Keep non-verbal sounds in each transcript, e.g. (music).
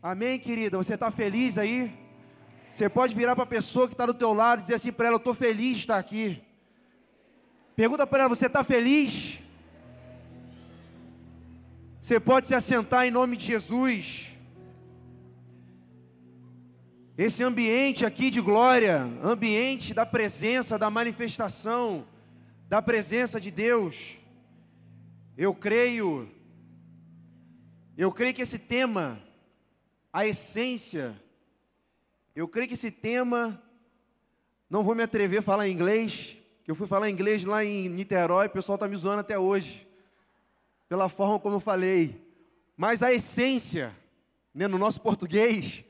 Amém, querida? Você está feliz aí? Você pode virar para a pessoa que está do teu lado e dizer assim para ela, eu estou feliz de estar aqui. Pergunta para ela, você está feliz? Você pode se assentar em nome de Jesus. Esse ambiente aqui de glória, ambiente da presença, da manifestação, da presença de Deus. Eu creio eu creio que esse tema, a essência, eu creio que esse tema, não vou me atrever a falar inglês, que eu fui falar inglês lá em Niterói, o pessoal está me zoando até hoje, pela forma como eu falei. Mas a essência, né, no nosso português,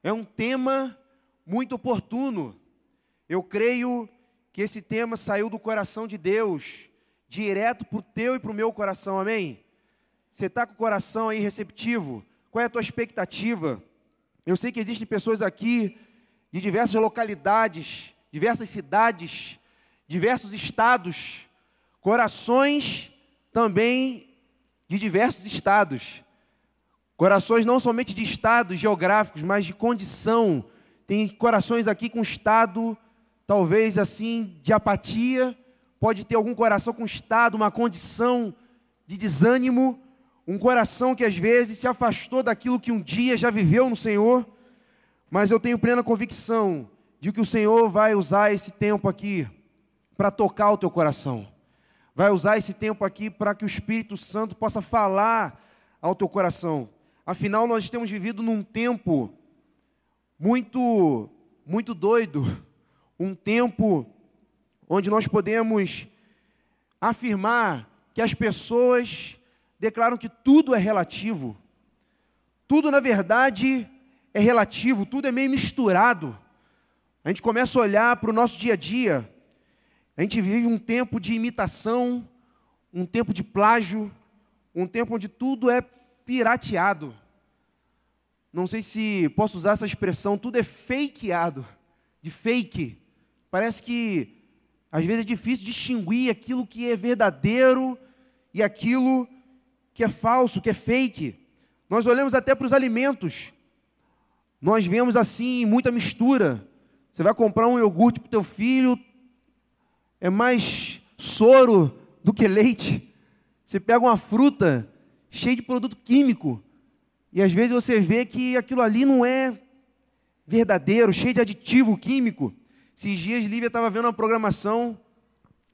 é um tema muito oportuno. Eu creio que esse tema saiu do coração de Deus, direto para o teu e para o meu coração, amém? Você está com o coração aí receptivo? Qual é a tua expectativa? Eu sei que existem pessoas aqui de diversas localidades, diversas cidades, diversos estados, corações também de diversos estados. Corações não somente de estados geográficos, mas de condição. Tem corações aqui com estado, talvez assim, de apatia. Pode ter algum coração com estado, uma condição de desânimo um coração que às vezes se afastou daquilo que um dia já viveu no Senhor, mas eu tenho plena convicção de que o Senhor vai usar esse tempo aqui para tocar o teu coração. Vai usar esse tempo aqui para que o Espírito Santo possa falar ao teu coração. Afinal, nós temos vivido num tempo muito muito doido, um tempo onde nós podemos afirmar que as pessoas declaram que tudo é relativo. Tudo, na verdade, é relativo, tudo é meio misturado. A gente começa a olhar para o nosso dia a dia, a gente vive um tempo de imitação, um tempo de plágio, um tempo onde tudo é pirateado. Não sei se posso usar essa expressão, tudo é fakeado, de fake. Parece que às vezes é difícil distinguir aquilo que é verdadeiro e aquilo que é falso, que é fake. Nós olhamos até para os alimentos. Nós vemos assim muita mistura. Você vai comprar um iogurte para o teu filho, é mais soro do que leite. Você pega uma fruta cheia de produto químico e às vezes você vê que aquilo ali não é verdadeiro, cheio de aditivo químico. Esses dias Lívia estava vendo uma programação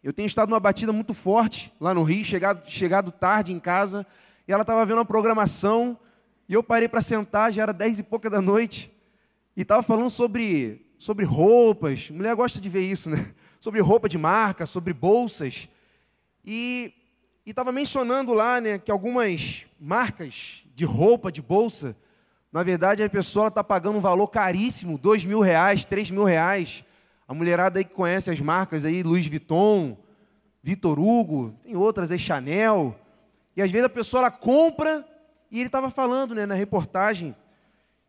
eu tenho estado numa batida muito forte lá no Rio, chegado, chegado tarde em casa, e ela estava vendo uma programação, e eu parei para sentar, já era dez e pouca da noite, e estava falando sobre, sobre roupas, mulher gosta de ver isso, né? (laughs) Sobre roupa de marca, sobre bolsas, e estava mencionando lá né, que algumas marcas de roupa, de bolsa, na verdade a pessoa está pagando um valor caríssimo, dois mil reais, três mil reais, a mulherada aí que conhece as marcas aí, Louis Vuitton, Vitor Hugo, tem outras aí, Chanel. E às vezes a pessoa ela compra, e ele estava falando né, na reportagem,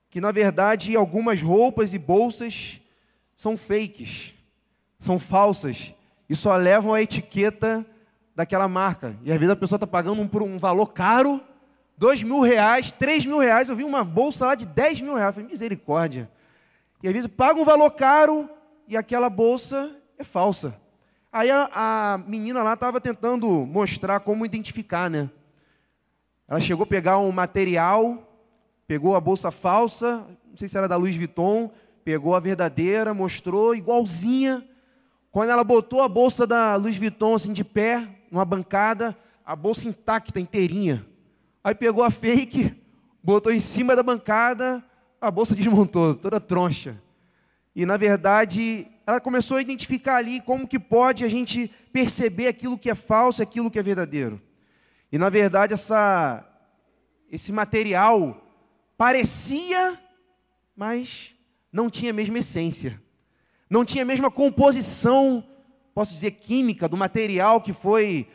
que na verdade algumas roupas e bolsas são fakes, são falsas, e só levam a etiqueta daquela marca. E às vezes a pessoa está pagando um, por um valor caro, dois mil reais, três mil reais. Eu vi uma bolsa lá de dez mil reais. Eu falei, misericórdia. E às vezes paga um valor caro e aquela bolsa é falsa. Aí a, a menina lá estava tentando mostrar como identificar, né? Ela chegou a pegar um material, pegou a bolsa falsa, não sei se era da Louis Vuitton, pegou a verdadeira, mostrou igualzinha. Quando ela botou a bolsa da Louis Vuitton assim de pé, numa bancada, a bolsa intacta, inteirinha. Aí pegou a fake, botou em cima da bancada, a bolsa desmontou, toda troncha. E na verdade, ela começou a identificar ali como que pode a gente perceber aquilo que é falso aquilo que é verdadeiro. E na verdade, essa, esse material parecia, mas não tinha a mesma essência. Não tinha a mesma composição, posso dizer, química do material que foi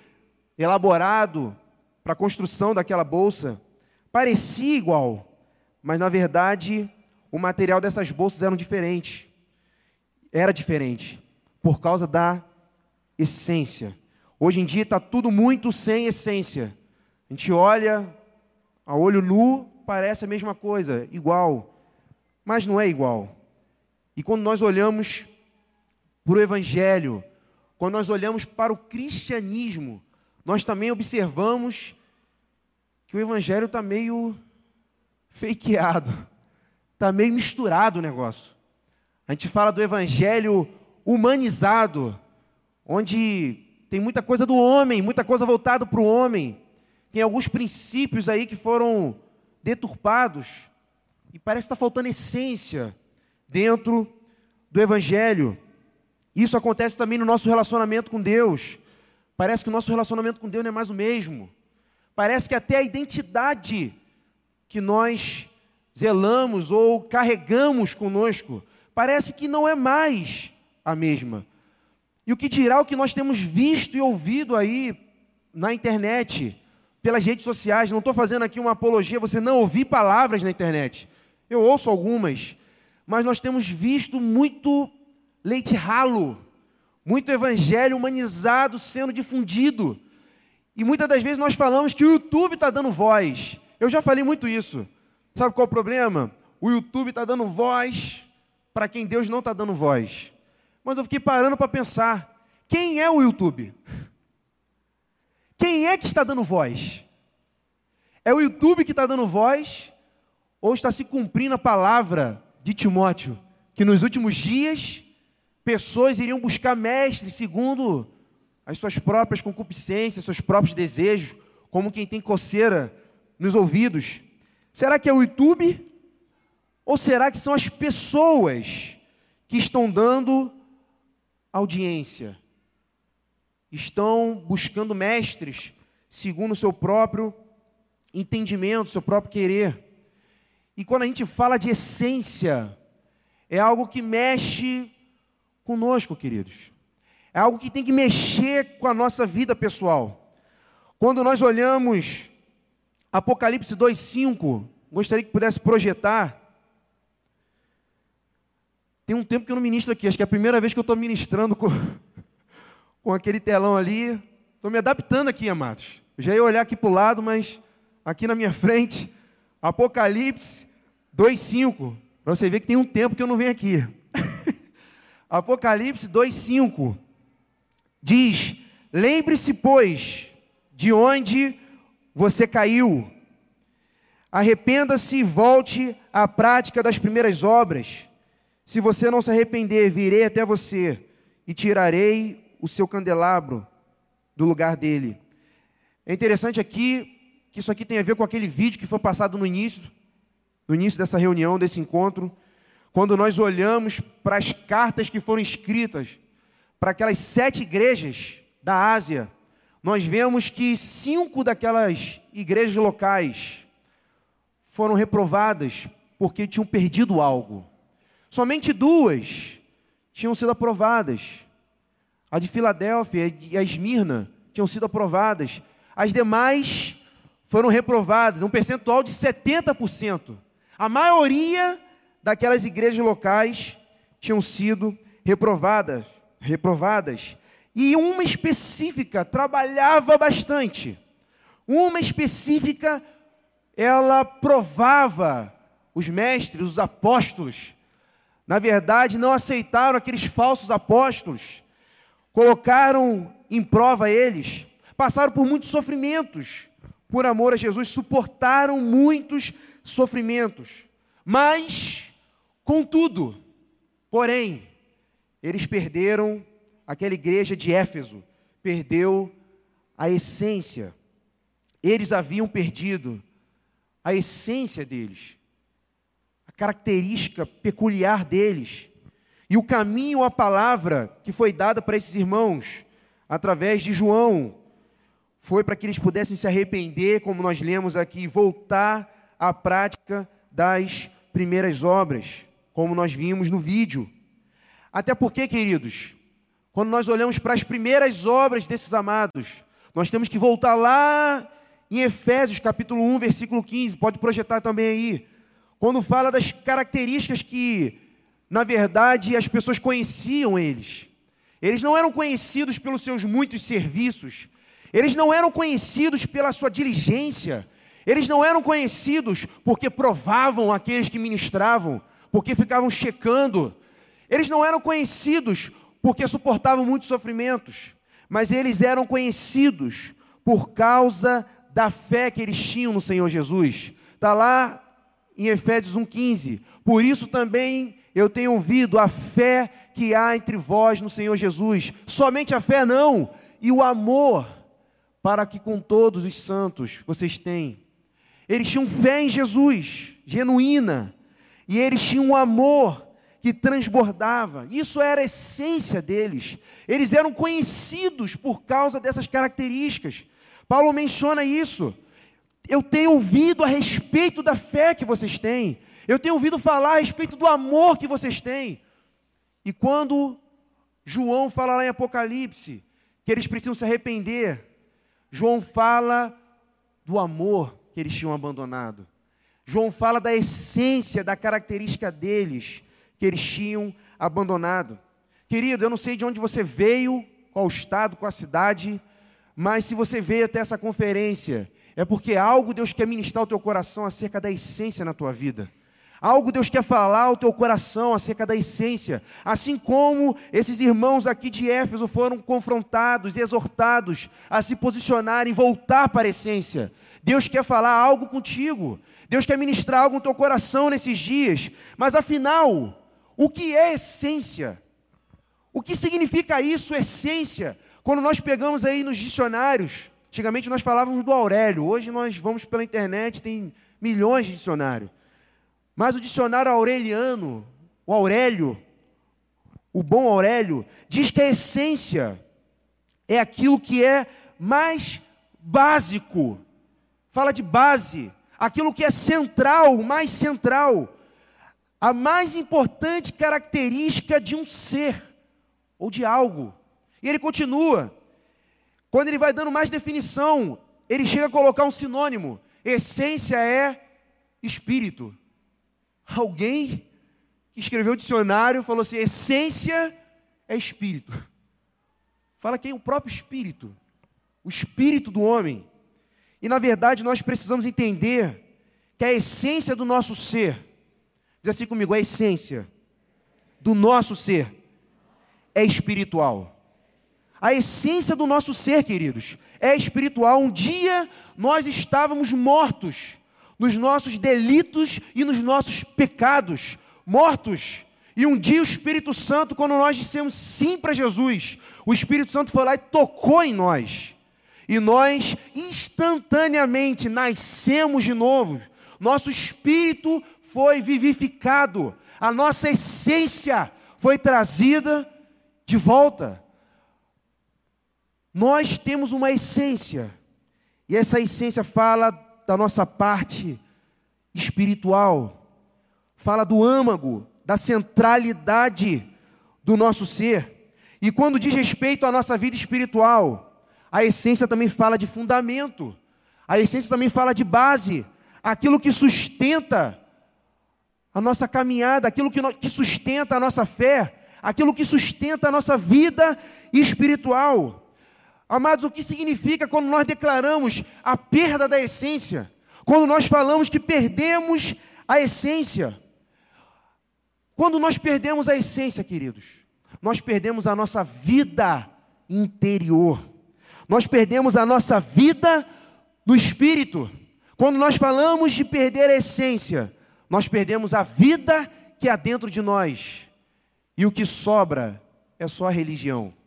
elaborado para a construção daquela bolsa. Parecia igual, mas na verdade o material dessas bolsas eram diferentes era diferente, por causa da essência. Hoje em dia está tudo muito sem essência. A gente olha a olho nu, parece a mesma coisa, igual, mas não é igual. E quando nós olhamos para o Evangelho, quando nós olhamos para o cristianismo, nós também observamos que o Evangelho está meio fakeado, está meio misturado o negócio. A gente fala do Evangelho humanizado, onde tem muita coisa do homem, muita coisa voltada para o homem. Tem alguns princípios aí que foram deturpados. E parece que está faltando essência dentro do Evangelho. Isso acontece também no nosso relacionamento com Deus. Parece que o nosso relacionamento com Deus não é mais o mesmo. Parece que até a identidade que nós zelamos ou carregamos conosco, parece que não é mais a mesma. E o que dirá o que nós temos visto e ouvido aí na internet, pelas redes sociais? Não estou fazendo aqui uma apologia, você não ouvir palavras na internet. Eu ouço algumas, mas nós temos visto muito leite ralo, muito evangelho humanizado sendo difundido. E muitas das vezes nós falamos que o YouTube está dando voz. Eu já falei muito isso. Sabe qual é o problema? O YouTube está dando voz para quem Deus não está dando voz. Mas eu fiquei parando para pensar: quem é o YouTube? Quem é que está dando voz? É o YouTube que está dando voz? Ou está se cumprindo a palavra de Timóteo? Que nos últimos dias, pessoas iriam buscar mestres segundo as suas próprias concupiscências, seus próprios desejos, como quem tem coceira nos ouvidos. Será que é o YouTube? Ou será que são as pessoas que estão dando audiência? Estão buscando mestres segundo o seu próprio entendimento, seu próprio querer. E quando a gente fala de essência, é algo que mexe conosco, queridos. É algo que tem que mexer com a nossa vida pessoal. Quando nós olhamos Apocalipse 2:5, gostaria que pudesse projetar. Tem um tempo que eu não ministro aqui, acho que é a primeira vez que eu estou ministrando com, (laughs) com aquele telão ali. Estou me adaptando aqui, amados. Já ia olhar aqui para o lado, mas aqui na minha frente, Apocalipse 2,5. Para você ver que tem um tempo que eu não venho aqui. (laughs) Apocalipse 2,5 diz: Lembre-se, pois, de onde você caiu. Arrependa-se e volte à prática das primeiras obras. Se você não se arrepender, virei até você e tirarei o seu candelabro do lugar dele. É interessante aqui que isso aqui tem a ver com aquele vídeo que foi passado no início, no início dessa reunião, desse encontro, quando nós olhamos para as cartas que foram escritas para aquelas sete igrejas da Ásia, nós vemos que cinco daquelas igrejas locais foram reprovadas porque tinham perdido algo. Somente duas tinham sido aprovadas. A de Filadélfia e a Esmirna tinham sido aprovadas. As demais foram reprovadas, um percentual de 70%. A maioria daquelas igrejas locais tinham sido reprovadas, reprovadas. E uma específica trabalhava bastante. Uma específica ela provava os mestres, os apóstolos. Na verdade, não aceitaram aqueles falsos apóstolos. Colocaram em prova eles, passaram por muitos sofrimentos por amor a Jesus, suportaram muitos sofrimentos. Mas, contudo, porém, eles perderam aquela igreja de Éfeso, perdeu a essência. Eles haviam perdido a essência deles, característica peculiar deles. E o caminho, a palavra que foi dada para esses irmãos, através de João, foi para que eles pudessem se arrepender, como nós lemos aqui, voltar à prática das primeiras obras, como nós vimos no vídeo. Até porque, queridos, quando nós olhamos para as primeiras obras desses amados, nós temos que voltar lá em Efésios capítulo 1, versículo 15, pode projetar também aí, quando fala das características que, na verdade, as pessoas conheciam eles. Eles não eram conhecidos pelos seus muitos serviços, eles não eram conhecidos pela sua diligência, Eles não eram conhecidos porque provavam aqueles que ministravam, porque ficavam checando. Eles não eram conhecidos porque suportavam muitos sofrimentos, mas eles eram conhecidos por causa da fé que eles tinham no Senhor Jesus. Está lá em Efésios 1,15. Por isso também eu tenho ouvido a fé que há entre vós no Senhor Jesus. Somente a fé não, e o amor para que com todos os santos vocês têm. Eles tinham fé em Jesus, genuína, e eles tinham um amor que transbordava. Isso era a essência deles. Eles eram conhecidos por causa dessas características. Paulo menciona isso. Eu tenho ouvido a respeito da fé que vocês têm. Eu tenho ouvido falar a respeito do amor que vocês têm. E quando João fala lá em Apocalipse que eles precisam se arrepender, João fala do amor que eles tinham abandonado. João fala da essência, da característica deles que eles tinham abandonado. Querido, eu não sei de onde você veio, qual estado, qual cidade, mas se você veio até essa conferência, é porque algo Deus quer ministrar ao teu coração acerca da essência na tua vida. Algo Deus quer falar ao teu coração acerca da essência. Assim como esses irmãos aqui de Éfeso foram confrontados e exortados a se posicionarem, voltar para a essência. Deus quer falar algo contigo. Deus quer ministrar algo no teu coração nesses dias. Mas afinal, o que é essência? O que significa isso, essência? Quando nós pegamos aí nos dicionários, antigamente nós falávamos do Aurélio, hoje nós vamos pela internet, tem milhões de dicionários. Mas o dicionário aureliano, o Aurélio, o bom Aurélio, diz que a essência é aquilo que é mais básico. Fala de base, aquilo que é central, mais central. A mais importante característica de um ser ou de algo. E ele continua. Quando ele vai dando mais definição, ele chega a colocar um sinônimo. Essência é espírito. Alguém que escreveu o dicionário falou assim: essência é espírito. Fala quem? O próprio espírito. O espírito do homem. E na verdade nós precisamos entender que a essência do nosso ser, diz assim comigo, a essência do nosso ser é espiritual. A essência do nosso ser, queridos, é espiritual. Um dia nós estávamos mortos nos nossos delitos e nos nossos pecados, mortos. E um dia o Espírito Santo, quando nós dissemos sim para Jesus, o Espírito Santo foi lá e tocou em nós. E nós instantaneamente nascemos de novo. Nosso espírito foi vivificado. A nossa essência foi trazida de volta. Nós temos uma essência. E essa essência fala da nossa parte espiritual, fala do âmago, da centralidade do nosso ser. E quando diz respeito à nossa vida espiritual, a essência também fala de fundamento, a essência também fala de base, aquilo que sustenta a nossa caminhada, aquilo que, que sustenta a nossa fé, aquilo que sustenta a nossa vida espiritual. Amados, o que significa quando nós declaramos a perda da essência? Quando nós falamos que perdemos a essência? Quando nós perdemos a essência, queridos, nós perdemos a nossa vida interior. Nós perdemos a nossa vida no espírito. Quando nós falamos de perder a essência, nós perdemos a vida que há dentro de nós. E o que sobra é só a religião.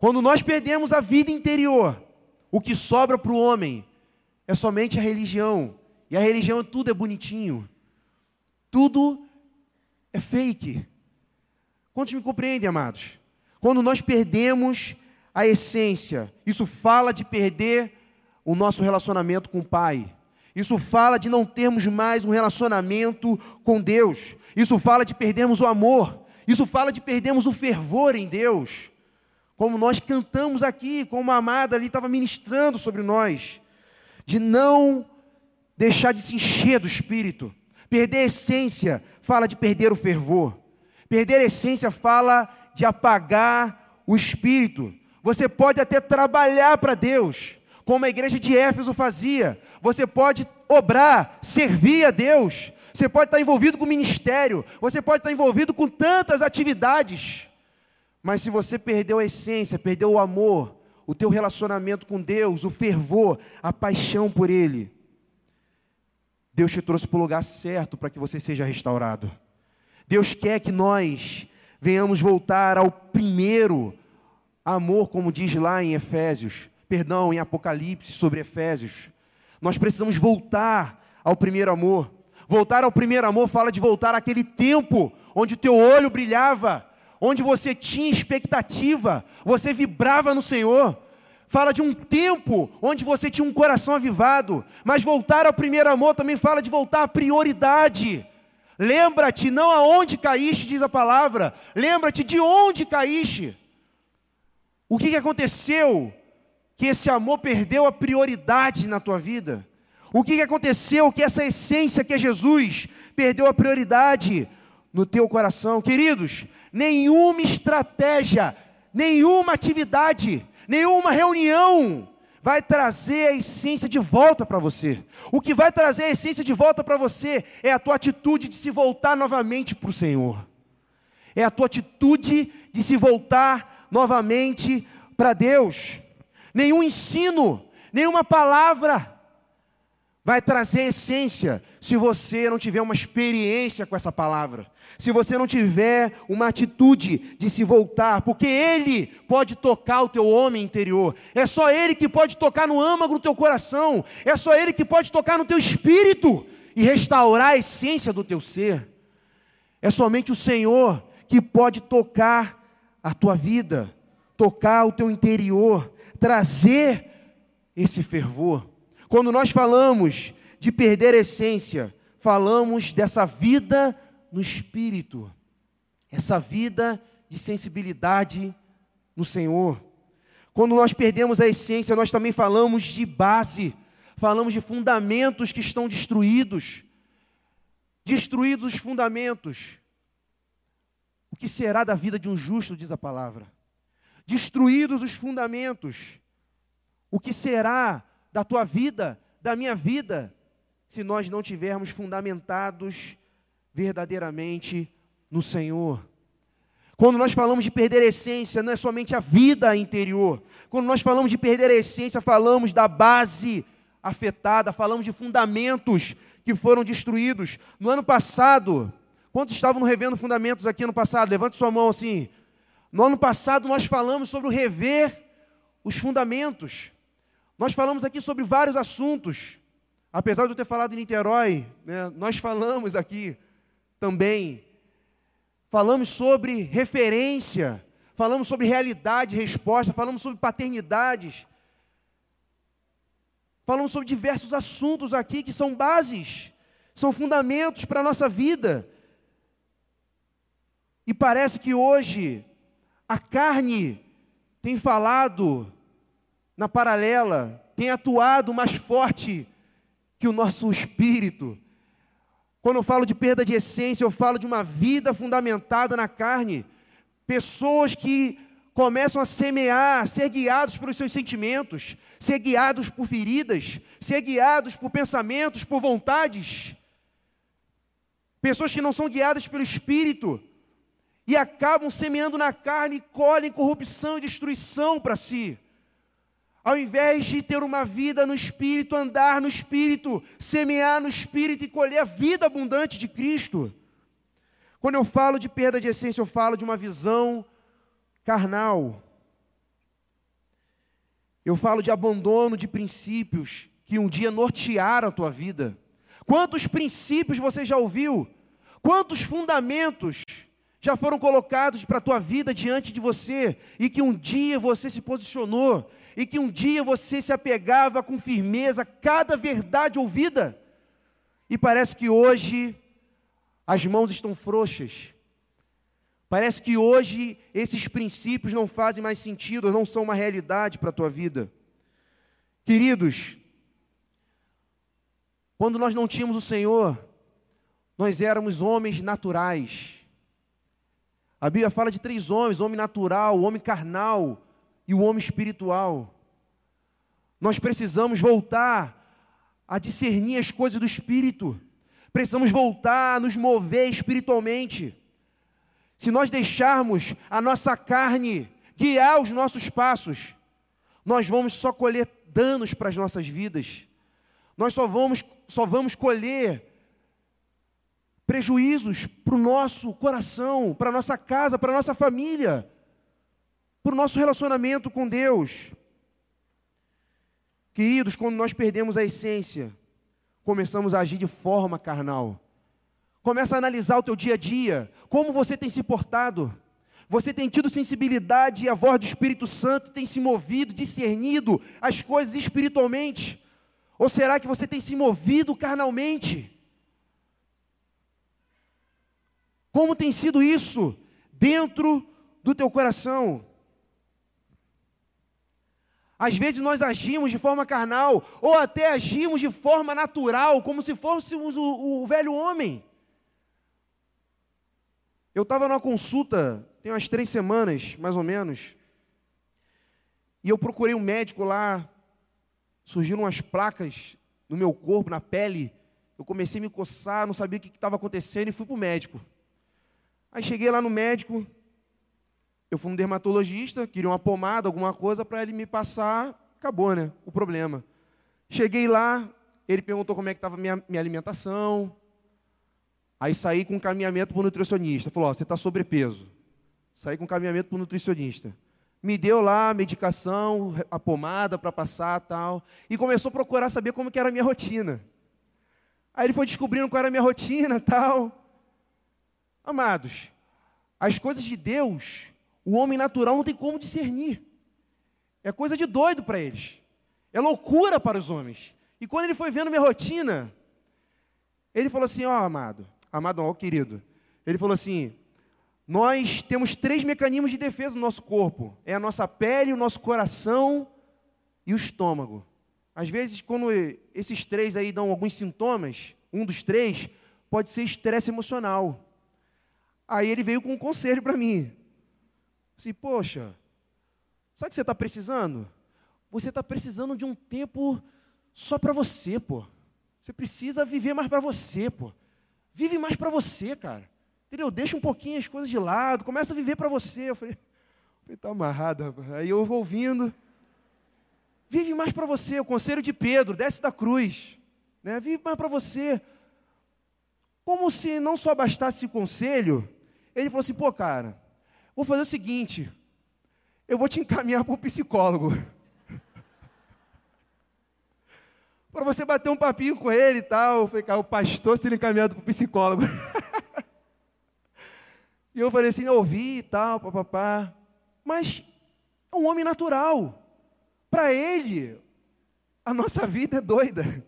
Quando nós perdemos a vida interior, o que sobra para o homem é somente a religião. E a religião tudo é bonitinho. Tudo é fake. Quantos me compreendem, amados? Quando nós perdemos a essência, isso fala de perder o nosso relacionamento com o Pai. Isso fala de não termos mais um relacionamento com Deus. Isso fala de perdermos o amor. Isso fala de perdermos o fervor em Deus como nós cantamos aqui, como a amada ali estava ministrando sobre nós, de não deixar de se encher do Espírito. Perder a essência fala de perder o fervor. Perder a essência fala de apagar o Espírito. Você pode até trabalhar para Deus, como a igreja de Éfeso fazia. Você pode obrar, servir a Deus. Você pode estar envolvido com o ministério. Você pode estar envolvido com tantas atividades. Mas se você perdeu a essência, perdeu o amor, o teu relacionamento com Deus, o fervor, a paixão por Ele, Deus te trouxe para o lugar certo para que você seja restaurado. Deus quer que nós venhamos voltar ao primeiro amor, como diz lá em Efésios, perdão, em Apocalipse sobre Efésios. Nós precisamos voltar ao primeiro amor. Voltar ao primeiro amor fala de voltar àquele tempo onde o teu olho brilhava, onde você tinha expectativa, você vibrava no Senhor. Fala de um tempo onde você tinha um coração avivado, mas voltar ao primeiro amor também fala de voltar à prioridade. Lembra-te não aonde caíste, diz a palavra, lembra-te de onde caíste. O que, que aconteceu que esse amor perdeu a prioridade na tua vida? O que, que aconteceu que essa essência que é Jesus perdeu a prioridade no teu coração? Queridos, nenhuma estratégia, nenhuma atividade, nenhuma reunião vai trazer a essência de volta para você. O que vai trazer a essência de volta para você é a tua atitude de se voltar novamente para o Senhor. É a tua atitude de se voltar novamente para Deus. Nenhum ensino, nenhuma palavra vai trazer essência se você não tiver uma experiência com essa palavra. Se você não tiver uma atitude de se voltar, porque Ele pode tocar o teu homem interior, é só Ele que pode tocar no âmago do teu coração, é só Ele que pode tocar no teu espírito e restaurar a essência do teu ser. É somente o Senhor que pode tocar a tua vida, tocar o teu interior, trazer esse fervor. Quando nós falamos de perder a essência, falamos dessa vida no espírito, essa vida de sensibilidade no Senhor. Quando nós perdemos a essência, nós também falamos de base, falamos de fundamentos que estão destruídos. Destruídos os fundamentos. O que será da vida de um justo, diz a palavra? Destruídos os fundamentos. O que será da tua vida, da minha vida, se nós não tivermos fundamentados verdadeiramente no Senhor. Quando nós falamos de perder a essência, não é somente a vida interior. Quando nós falamos de perder a essência, falamos da base afetada, falamos de fundamentos que foram destruídos. No ano passado, quantos estavam revendo fundamentos aqui no passado? Levante sua mão assim. No ano passado nós falamos sobre o rever os fundamentos. Nós falamos aqui sobre vários assuntos. Apesar de eu ter falado em Niterói, né, nós falamos aqui também. Falamos sobre referência, falamos sobre realidade resposta, falamos sobre paternidades. Falamos sobre diversos assuntos aqui que são bases, são fundamentos para a nossa vida. E parece que hoje a carne tem falado na paralela, tem atuado mais forte que o nosso espírito. Quando eu falo de perda de essência, eu falo de uma vida fundamentada na carne. Pessoas que começam a semear, ser guiados pelos seus sentimentos, ser guiados por feridas, ser guiados por pensamentos, por vontades. Pessoas que não são guiadas pelo Espírito e acabam semeando na carne e colhem corrupção e destruição para si. Ao invés de ter uma vida no Espírito, andar no Espírito, semear no Espírito e colher a vida abundante de Cristo. Quando eu falo de perda de essência, eu falo de uma visão carnal. Eu falo de abandono de princípios que um dia nortearam a tua vida. Quantos princípios você já ouviu? Quantos fundamentos já foram colocados para a tua vida diante de você e que um dia você se posicionou e que um dia você se apegava com firmeza a cada verdade ouvida, e parece que hoje as mãos estão frouxas. Parece que hoje esses princípios não fazem mais sentido, não são uma realidade para a tua vida. Queridos, quando nós não tínhamos o Senhor, nós éramos homens naturais. A Bíblia fala de três homens: homem natural, homem carnal e o homem espiritual. Nós precisamos voltar a discernir as coisas do Espírito. Precisamos voltar a nos mover espiritualmente. Se nós deixarmos a nossa carne guiar os nossos passos, nós vamos só colher danos para as nossas vidas. Nós só vamos, só vamos colher prejuízos para o nosso coração, para a nossa casa, para a nossa família, para o nosso relacionamento com Deus. Queridos, quando nós perdemos a essência, começamos a agir de forma carnal. Começa a analisar o teu dia a dia, como você tem se portado. Você tem tido sensibilidade e a voz do Espírito Santo tem se movido, discernido as coisas espiritualmente? Ou será que você tem se movido carnalmente? Como tem sido isso dentro do teu coração? Às vezes nós agimos de forma carnal, ou até agimos de forma natural, como se fôssemos o, o velho homem. Eu estava numa consulta, tem umas três semanas, mais ou menos, e eu procurei um médico lá, surgiram umas placas no meu corpo, na pele, eu comecei a me coçar, não sabia o que estava acontecendo e fui para o médico. Aí cheguei lá no médico, eu fui um dermatologista, queria uma pomada, alguma coisa para ele me passar, acabou, né? O problema. Cheguei lá, ele perguntou como é que estava minha, minha alimentação. Aí saí com um caminhamento para o nutricionista. Falou: você está sobrepeso. Saí com um caminhamento para o nutricionista. Me deu lá a medicação, a pomada para passar tal. E começou a procurar saber como que era a minha rotina. Aí ele foi descobrindo qual era a minha rotina (laughs) tal. Amados, as coisas de Deus o homem natural não tem como discernir. É coisa de doido para eles. É loucura para os homens. E quando ele foi vendo minha rotina, ele falou assim: Ó, oh, amado, amado, ó, querido. Ele falou assim: Nós temos três mecanismos de defesa no nosso corpo: é a nossa pele, o nosso coração e o estômago. Às vezes, quando esses três aí dão alguns sintomas, um dos três pode ser estresse emocional. Aí ele veio com um conselho para mim. Assim, poxa, sabe o que você está precisando? Você está precisando de um tempo só para você, pô. Você precisa viver mais para você, pô. Vive mais para você, cara. Entendeu? Deixa um pouquinho as coisas de lado, começa a viver para você. Eu falei, (laughs) está amarrado. Aí eu vou ouvindo. Vive mais para você, o conselho de Pedro, desce da cruz. Né? Vive mais para você. Como se não só bastasse esse conselho, ele falou assim, pô, cara, Vou fazer o seguinte: eu vou te encaminhar para o psicólogo. (laughs) para você bater um papinho com ele e tal. Eu falei, cara, o pastor sendo encaminhado para o psicólogo. (laughs) e eu falei assim, ouvi e tal, papapá. Mas é um homem natural. Para ele, a nossa vida é doida.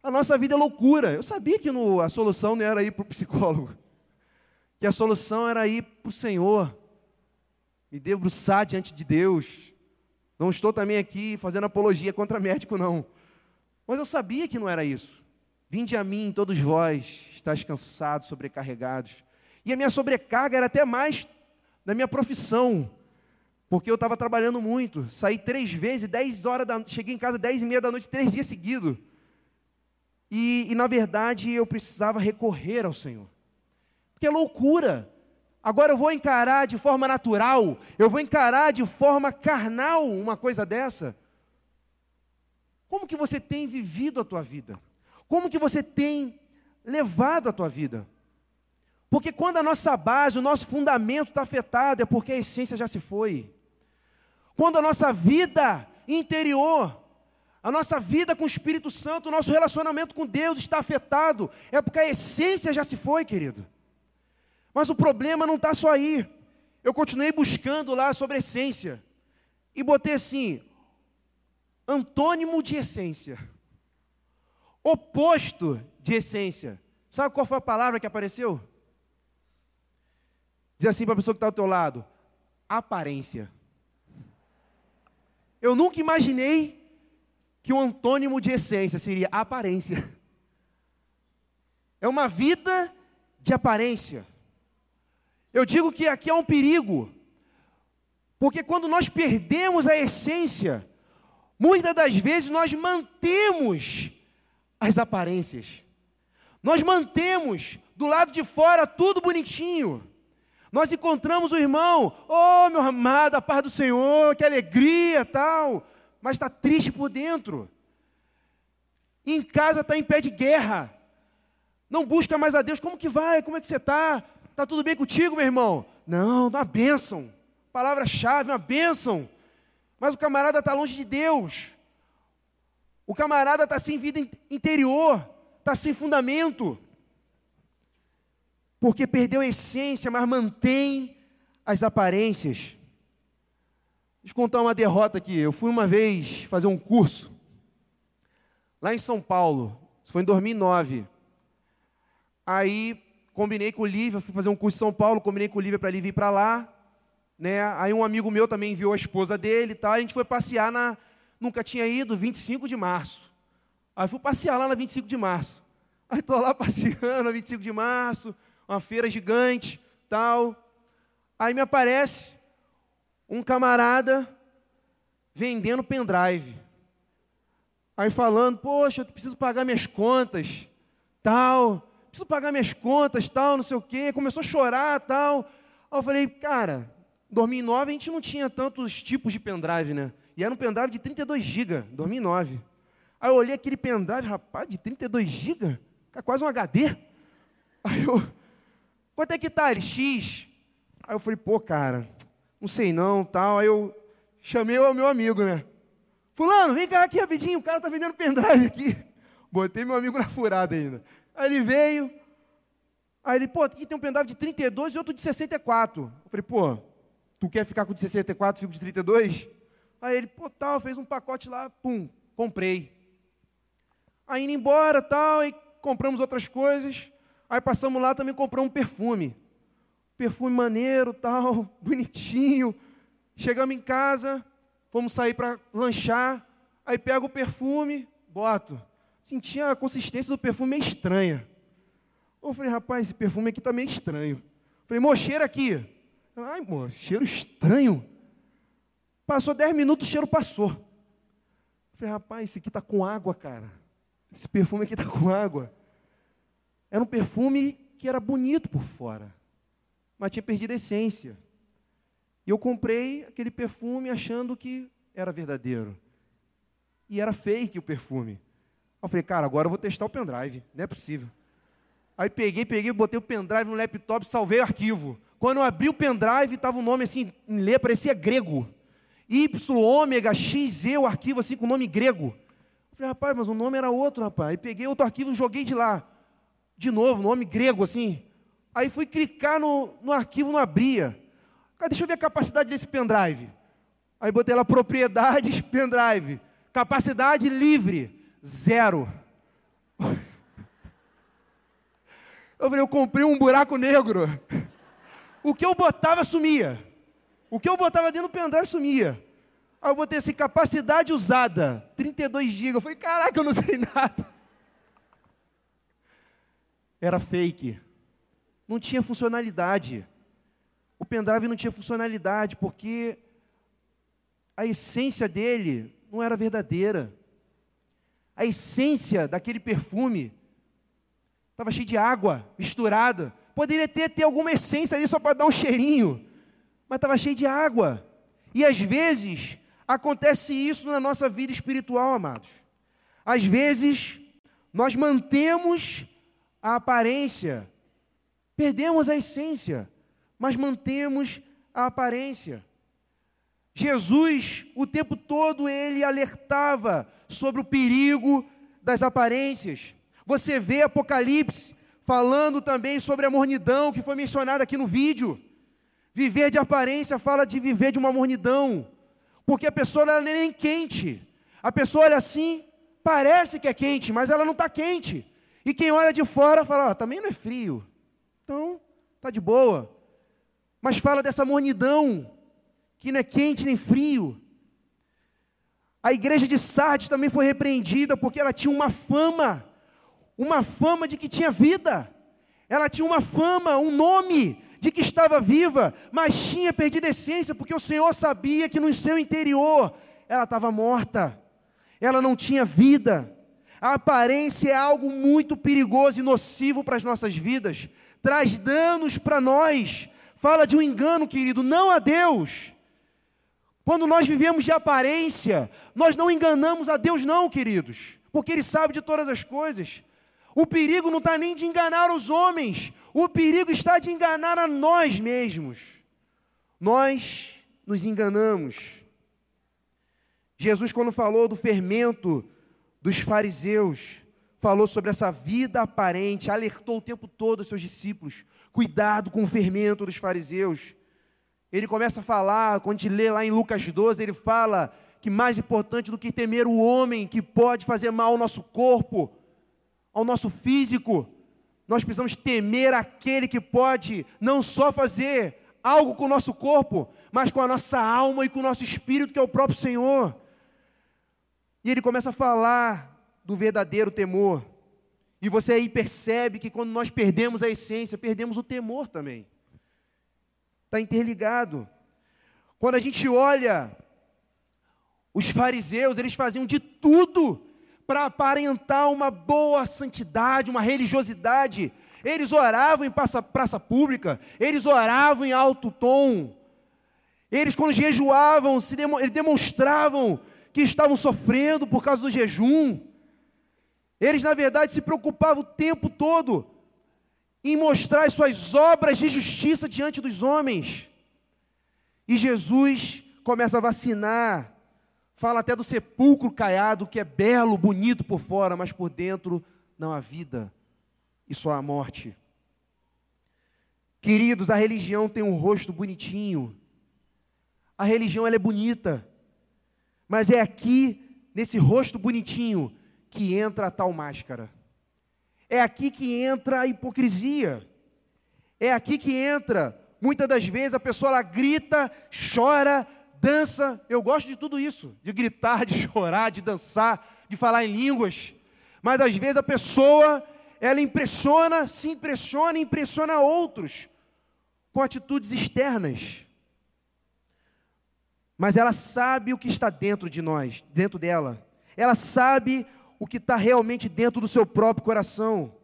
A nossa vida é loucura. Eu sabia que no, a solução não era ir para o psicólogo. Que a solução era ir para o Senhor me debruçar diante de Deus. Não estou também aqui fazendo apologia contra médico, não. Mas eu sabia que não era isso. Vinde a mim, todos vós, estáis cansados, sobrecarregados. E a minha sobrecarga era até mais da minha profissão, porque eu estava trabalhando muito. Saí três vezes, dez horas da cheguei em casa dez e meia da noite, três dias seguidos. E, e na verdade eu precisava recorrer ao Senhor. Porque é loucura Agora eu vou encarar de forma natural, eu vou encarar de forma carnal uma coisa dessa. Como que você tem vivido a tua vida? Como que você tem levado a tua vida? Porque quando a nossa base, o nosso fundamento está afetado, é porque a essência já se foi. Quando a nossa vida interior, a nossa vida com o Espírito Santo, o nosso relacionamento com Deus está afetado, é porque a essência já se foi, querido. Mas o problema não está só aí. Eu continuei buscando lá sobre essência. E botei assim: antônimo de essência. Oposto de essência. Sabe qual foi a palavra que apareceu? Diz assim para a pessoa que está ao teu lado: aparência. Eu nunca imaginei que o antônimo de essência seria aparência. É uma vida de aparência. Eu digo que aqui há um perigo, porque quando nós perdemos a essência, Muitas das vezes nós mantemos as aparências. Nós mantemos do lado de fora tudo bonitinho. Nós encontramos o irmão, oh meu amado, a paz do Senhor, que alegria, tal, mas está triste por dentro. Em casa está em pé de guerra. Não busca mais a Deus. Como que vai? Como é que você está? Está tudo bem contigo, meu irmão? Não, uma bênção. Palavra-chave, uma bênção. Mas o camarada está longe de Deus. O camarada está sem vida interior, está sem fundamento. Porque perdeu a essência, mas mantém as aparências. Deixa eu contar uma derrota aqui. Eu fui uma vez fazer um curso lá em São Paulo. Isso foi em 2009. Aí combinei com o Lívia, fui fazer um curso em São Paulo, combinei com o Lívia para ele vir para lá. Né? Aí um amigo meu também enviou a esposa dele e tal. A gente foi passear na. Nunca tinha ido, 25 de março. Aí fui passear lá na 25 de março. Aí estou lá (laughs) passeando na 25 de março, uma feira gigante, tal. Aí me aparece um camarada vendendo pendrive. Aí falando, poxa, eu preciso pagar minhas contas, tal preciso pagar minhas contas, tal, não sei o quê. Começou a chorar, tal. Aí eu falei, cara, 2009 a gente não tinha tantos tipos de pendrive, né? E era um pendrive de 32 GB, 2009. Aí eu olhei aquele pendrive, rapaz, de 32 GB? É quase um HD. Aí eu, quanto é que tá? Ele, X. Aí eu falei, pô, cara, não sei não, tal. Aí eu chamei o meu amigo, né? Fulano, vem cá aqui rapidinho, o cara tá vendendo pendrive aqui. Botei meu amigo na furada ainda. Aí ele veio, aí ele, pô, aqui tem um pendrive de 32 e outro de 64. Eu falei, pô, tu quer ficar com o de 64 e fico de 32? Aí ele, pô, tal, fez um pacote lá, pum, comprei. Aí indo embora, tal, e compramos outras coisas. Aí passamos lá, também compramos um perfume. Perfume maneiro, tal, (laughs) bonitinho. Chegamos em casa, fomos sair para lanchar. Aí pego o perfume, boto sentia a consistência do perfume meio estranha. Eu falei, rapaz, esse perfume aqui está meio estranho. Eu falei, moço, cheira aqui. Ai, moço, cheiro estranho. Passou dez minutos, o cheiro passou. Eu falei, rapaz, esse aqui está com água, cara. Esse perfume aqui está com água. Era um perfume que era bonito por fora, mas tinha perdido a essência. E eu comprei aquele perfume achando que era verdadeiro. E era fake o perfume. Eu falei, cara, agora eu vou testar o pendrive. Não é possível. Aí peguei, peguei, botei o pendrive no laptop, salvei o arquivo. Quando eu abri o pendrive, estava o um nome assim, em ler, parecia grego. Y, ômega, XZ, o arquivo assim, com nome grego. Eu falei, rapaz, mas o nome era outro, rapaz. Aí peguei outro arquivo e joguei de lá. De novo, nome grego, assim. Aí fui clicar no, no arquivo, não abria. Cara, deixa eu ver a capacidade desse pendrive. Aí botei lá, propriedades, (laughs) pendrive. Capacidade livre. Zero. Eu falei, eu comprei um buraco negro. O que eu botava sumia. O que eu botava dentro do pendrive sumia. Aí eu botei assim, capacidade usada, 32 GB. Eu falei, caraca, eu não sei nada. Era fake. Não tinha funcionalidade. O pendrive não tinha funcionalidade, porque a essência dele não era verdadeira a essência daquele perfume estava cheio de água misturada. Poderia ter, ter alguma essência ali só para dar um cheirinho, mas estava cheio de água. E às vezes acontece isso na nossa vida espiritual, amados. Às vezes nós mantemos a aparência, perdemos a essência, mas mantemos a aparência. Jesus, o tempo todo, ele alertava sobre o perigo das aparências. Você vê Apocalipse falando também sobre a mornidão, que foi mencionada aqui no vídeo. Viver de aparência fala de viver de uma mornidão, porque a pessoa não é nem quente. A pessoa olha assim, parece que é quente, mas ela não está quente. E quem olha de fora fala, oh, também não é frio. Então, está de boa. Mas fala dessa mornidão, que não é quente nem frio. A igreja de Sardes também foi repreendida porque ela tinha uma fama, uma fama de que tinha vida. Ela tinha uma fama, um nome de que estava viva, mas tinha perdido a essência, porque o Senhor sabia que no seu interior ela estava morta. ela não tinha vida. A aparência é algo muito perigoso e nocivo para as nossas vidas, traz danos para nós. Fala de um engano, querido, não a Deus. Quando nós vivemos de aparência, nós não enganamos a Deus, não, queridos, porque Ele sabe de todas as coisas. O perigo não está nem de enganar os homens, o perigo está de enganar a nós mesmos. Nós nos enganamos. Jesus, quando falou do fermento dos fariseus, falou sobre essa vida aparente, alertou o tempo todo os seus discípulos: cuidado com o fermento dos fariseus. Ele começa a falar, quando a gente lê lá em Lucas 12, ele fala que mais importante do que temer o homem que pode fazer mal ao nosso corpo, ao nosso físico, nós precisamos temer aquele que pode não só fazer algo com o nosso corpo, mas com a nossa alma e com o nosso espírito, que é o próprio Senhor. E ele começa a falar do verdadeiro temor. E você aí percebe que quando nós perdemos a essência, perdemos o temor também. Está interligado. Quando a gente olha, os fariseus, eles faziam de tudo para aparentar uma boa santidade, uma religiosidade. Eles oravam em praça, praça pública, eles oravam em alto tom. Eles, quando jejuavam, se eles demonstravam que estavam sofrendo por causa do jejum. Eles, na verdade, se preocupavam o tempo todo em mostrar as suas obras de justiça diante dos homens. E Jesus começa a vacinar, fala até do sepulcro caiado, que é belo, bonito por fora, mas por dentro não há vida e só há morte. Queridos, a religião tem um rosto bonitinho. A religião ela é bonita. Mas é aqui, nesse rosto bonitinho, que entra a tal máscara. É aqui que entra a hipocrisia. É aqui que entra, muitas das vezes, a pessoa ela grita, chora, dança. Eu gosto de tudo isso, de gritar, (laughs) de chorar, de dançar, de falar em línguas. Mas às vezes a pessoa, ela impressiona, se impressiona impressiona outros com atitudes externas mas ela sabe o que está dentro de nós, dentro dela. Ela sabe o que está realmente dentro do seu próprio coração.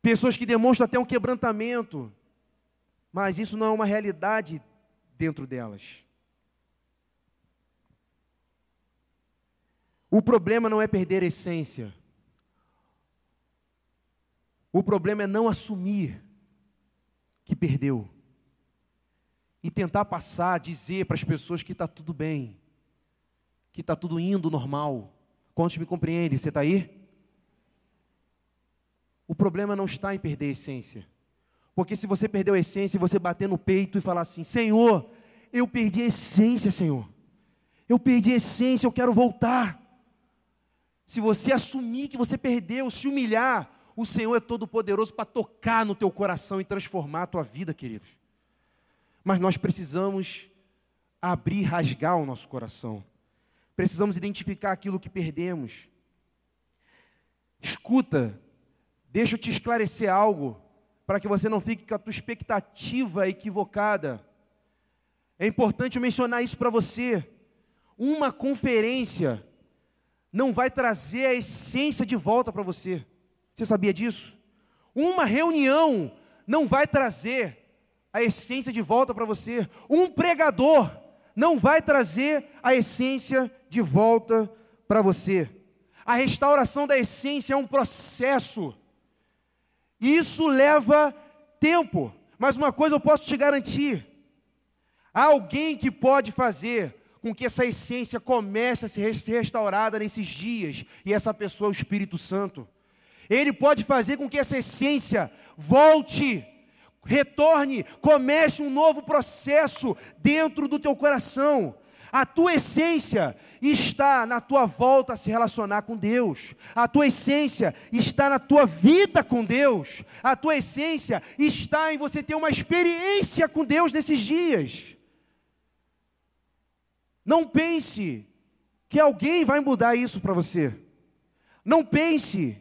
Pessoas que demonstram até um quebrantamento, mas isso não é uma realidade dentro delas. O problema não é perder a essência. O problema é não assumir que perdeu e tentar passar, dizer para as pessoas que está tudo bem, que está tudo indo normal. Quantos me compreendem? Você está aí? O problema não está em perder a essência. Porque se você perdeu a essência, você bater no peito e falar assim: Senhor, eu perdi a essência, Senhor. Eu perdi a essência, eu quero voltar. Se você assumir que você perdeu, se humilhar, o Senhor é todo poderoso para tocar no teu coração e transformar a tua vida, queridos. Mas nós precisamos abrir, rasgar o nosso coração. Precisamos identificar aquilo que perdemos. Escuta, deixa eu te esclarecer algo, para que você não fique com a tua expectativa equivocada. É importante mencionar isso para você. Uma conferência não vai trazer a essência de volta para você. Você sabia disso? Uma reunião não vai trazer a essência de volta para você. Um pregador não vai trazer a essência de volta para você. A restauração da essência é um processo. Isso leva tempo. Mas uma coisa eu posso te garantir: há alguém que pode fazer com que essa essência comece a ser restaurada nesses dias, e essa pessoa é o Espírito Santo. Ele pode fazer com que essa essência volte retorne, comece um novo processo dentro do teu coração. A tua essência está na tua volta a se relacionar com Deus. A tua essência está na tua vida com Deus. A tua essência está em você ter uma experiência com Deus nesses dias. Não pense que alguém vai mudar isso para você. Não pense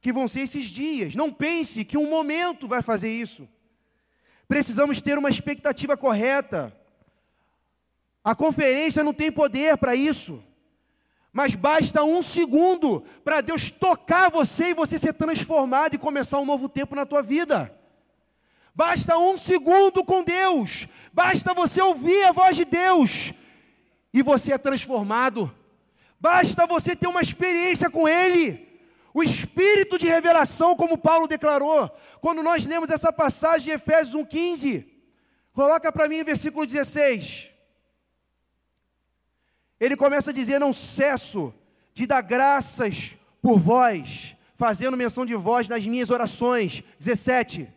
que vão ser esses dias. Não pense que um momento vai fazer isso. Precisamos ter uma expectativa correta. A conferência não tem poder para isso. Mas basta um segundo para Deus tocar você e você ser transformado e começar um novo tempo na tua vida. Basta um segundo com Deus, basta você ouvir a voz de Deus e você é transformado. Basta você ter uma experiência com Ele. O espírito de revelação, como Paulo declarou, quando nós lemos essa passagem de Efésios 1,15, coloca para mim o versículo 16. Ele começa a dizer: Não cesso de dar graças por vós, fazendo menção de vós nas minhas orações. 17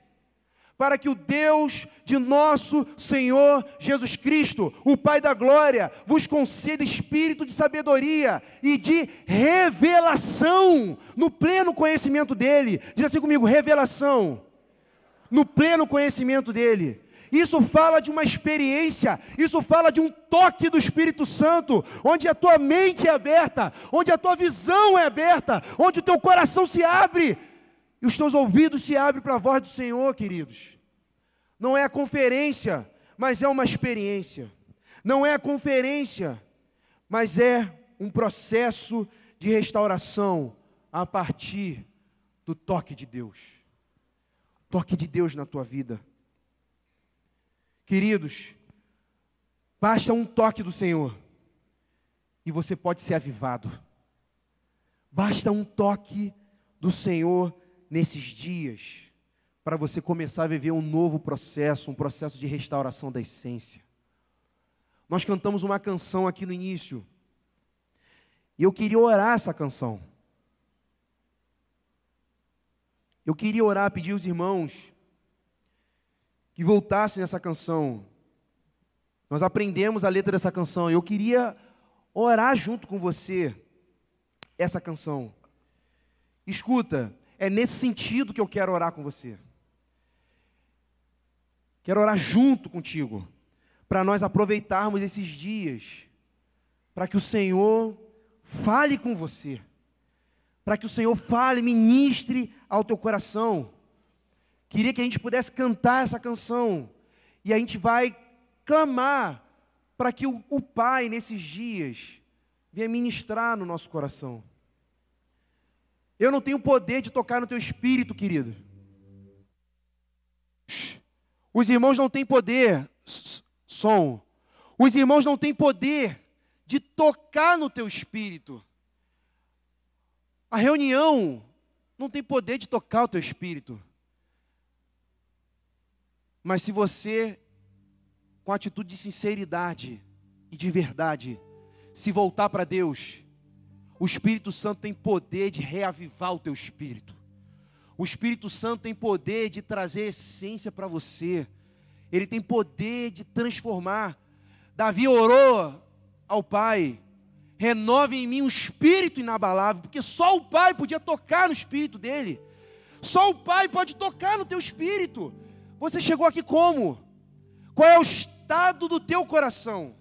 para que o Deus de nosso Senhor Jesus Cristo, o Pai da glória, vos conceda espírito de sabedoria e de revelação no pleno conhecimento dele. Diz assim comigo: revelação. No pleno conhecimento dele. Isso fala de uma experiência, isso fala de um toque do Espírito Santo, onde a tua mente é aberta, onde a tua visão é aberta, onde o teu coração se abre e os teus ouvidos se abrem para a voz do Senhor, queridos. Não é a conferência, mas é uma experiência. Não é a conferência, mas é um processo de restauração a partir do toque de Deus. Toque de Deus na tua vida. Queridos, basta um toque do Senhor e você pode ser avivado. Basta um toque do Senhor nesses dias para você começar a viver um novo processo, um processo de restauração da essência. Nós cantamos uma canção aqui no início, e eu queria orar essa canção. Eu queria orar, pedir aos irmãos que voltassem nessa canção. Nós aprendemos a letra dessa canção, eu queria orar junto com você essa canção. Escuta, é nesse sentido que eu quero orar com você. Quero orar junto contigo, para nós aproveitarmos esses dias, para que o Senhor fale com você, para que o Senhor fale, ministre ao teu coração. Queria que a gente pudesse cantar essa canção, e a gente vai clamar para que o, o Pai, nesses dias, venha ministrar no nosso coração. Eu não tenho poder de tocar no teu espírito, querido. Os irmãos não têm poder, som. Os irmãos não têm poder de tocar no teu espírito. A reunião não tem poder de tocar o teu espírito. Mas se você, com atitude de sinceridade e de verdade, se voltar para Deus, o Espírito Santo tem poder de reavivar o teu espírito. O Espírito Santo tem poder de trazer essência para você. Ele tem poder de transformar. Davi orou ao Pai: renove em mim um espírito inabalável, porque só o Pai podia tocar no espírito dele. Só o Pai pode tocar no teu espírito. Você chegou aqui como? Qual é o estado do teu coração?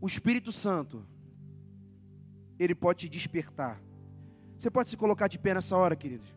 o Espírito Santo, ele pode te despertar. Você pode se colocar de pé nessa hora, queridos?